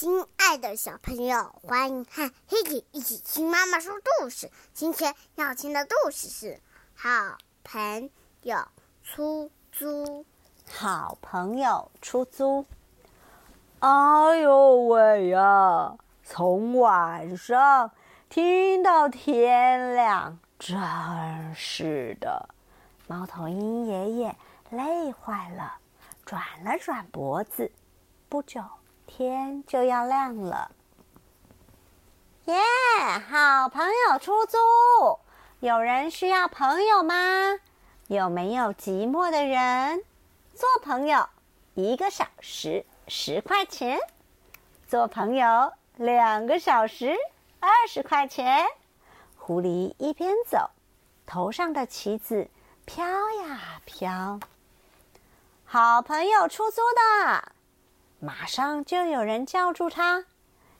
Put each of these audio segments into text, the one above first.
亲爱的小朋友，欢迎和 Hiki 一起听妈妈说故事。今天要听的故事是《好朋友出租》。好朋友出租。哎呦喂呀！从晚上听到天亮，真是的。猫头鹰爷爷累坏了，转了转脖子。不久。天就要亮了，耶！好朋友出租，有人需要朋友吗？有没有寂寞的人？做朋友一个小时十块钱，做朋友两个小时二十块钱。狐狸一边走，头上的旗子飘呀飘。好朋友出租的。马上就有人叫住他，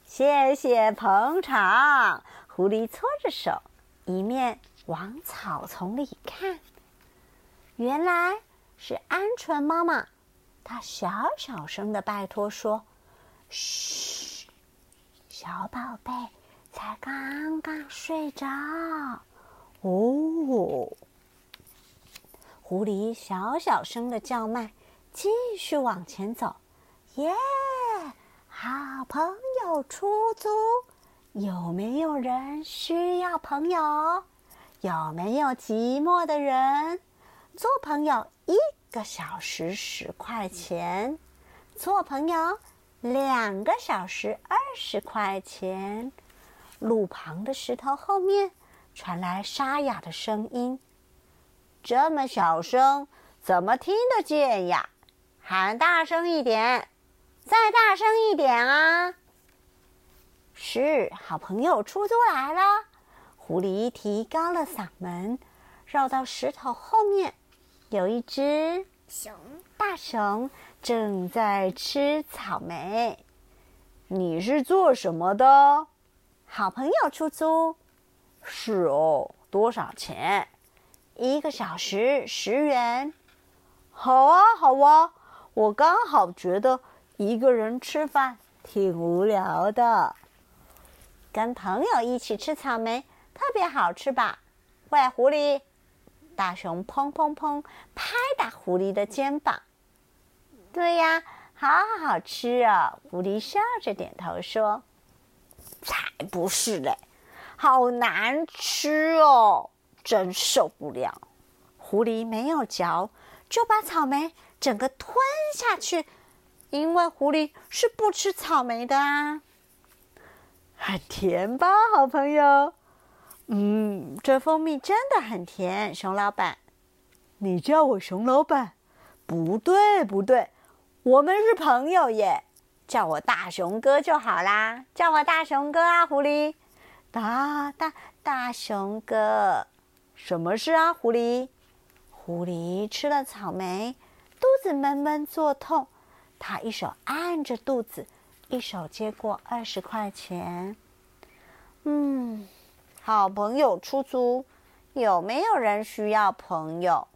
谢谢捧场。狐狸搓着手，一面往草丛里看。原来是鹌鹑妈妈，她小小声的拜托说：“嘘，小宝贝才刚刚睡着。”哦，狐狸小小声的叫卖，继续往前走。耶，好朋友出租，有没有人需要朋友？有没有寂寞的人？做朋友一个小时十块钱，做朋友两个小时二十块钱。路旁的石头后面传来沙哑的声音：“这么小声，怎么听得见呀？喊大声一点！”再大声一点啊！是好朋友出租来了。狐狸提高了嗓门，绕到石头后面，有一只熊大熊正在吃草莓。你是做什么的？好朋友出租。是哦，多少钱？一个小时十元。好啊，好啊，我刚好觉得。一个人吃饭挺无聊的，跟朋友一起吃草莓特别好吃吧？喂，狐狸！大熊砰砰砰拍打狐狸的肩膀。对呀，好好吃啊！狐狸笑着点头说：“才不是嘞，好难吃哦，真受不了。”狐狸没有嚼，就把草莓整个吞下去。因为狐狸是不吃草莓的啊，很甜吧，好朋友？嗯，这蜂蜜真的很甜，熊老板。你叫我熊老板？不对，不对，我们是朋友耶，叫我大熊哥就好啦。叫我大熊哥啊，狐狸。大大大熊哥，什么事啊，狐狸？狐狸吃了草莓，肚子闷闷作痛。他一手按着肚子，一手接过二十块钱。嗯，好朋友出租，有没有人需要朋友？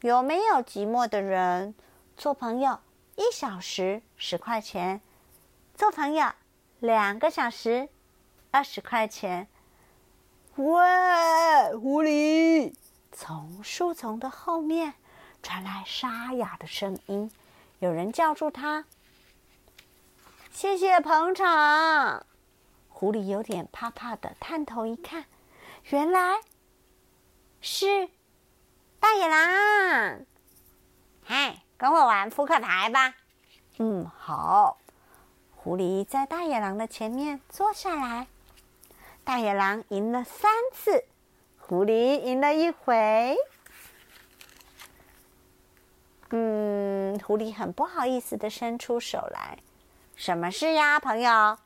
有没有寂寞的人？做朋友一小时十块钱，做朋友两个小时二十块钱。喂，狐狸！从树丛的后面传来沙哑的声音。有人叫住他，谢谢捧场。狐狸有点怕怕的，探头一看，原来是大野狼。嗨，跟我玩扑克牌吧。嗯，好。狐狸在大野狼的前面坐下来。大野狼赢了三次，狐狸赢了一回。嗯，狐狸很不好意思的伸出手来，什么事呀，朋友？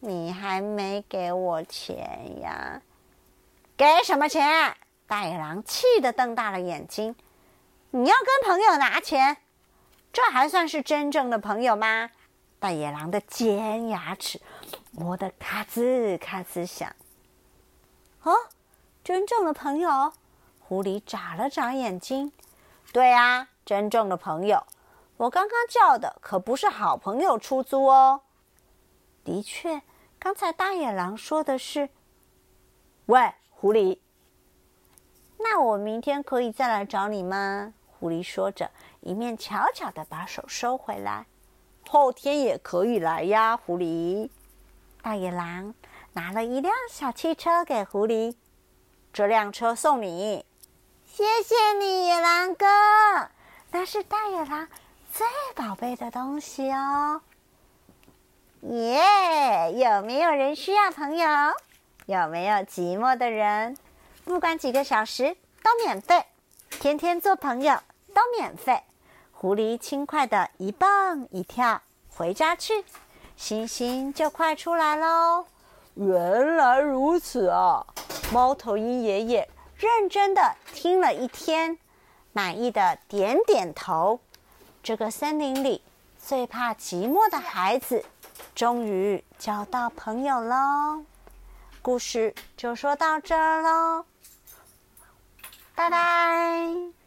你还没给我钱呀？给什么钱？大野狼气得瞪大了眼睛。你要跟朋友拿钱？这还算是真正的朋友吗？大野狼的尖牙齿磨得咔吱咔吱响。哦，真正的朋友？狐狸眨了眨眼睛。对呀。真正的朋友，我刚刚叫的可不是好朋友出租哦。的确，刚才大野狼说的是：“喂，狐狸，那我明天可以再来找你吗？”狐狸说着，一面悄悄的把手收回来。后天也可以来呀，狐狸。大野狼拿了一辆小汽车给狐狸，这辆车送你。谢谢你，野狼哥，那是大野狼最宝贝的东西哦。耶，有没有人需要朋友？有没有寂寞的人？不管几个小时都免费，天天做朋友都免费。狐狸轻快的一蹦一跳回家去，星星就快出来喽。原来如此啊！猫头鹰爷爷认真的听了一天，满意的点点头。这个森林里最怕寂寞的孩子，终于交到朋友喽。故事就说到这儿喽，拜拜。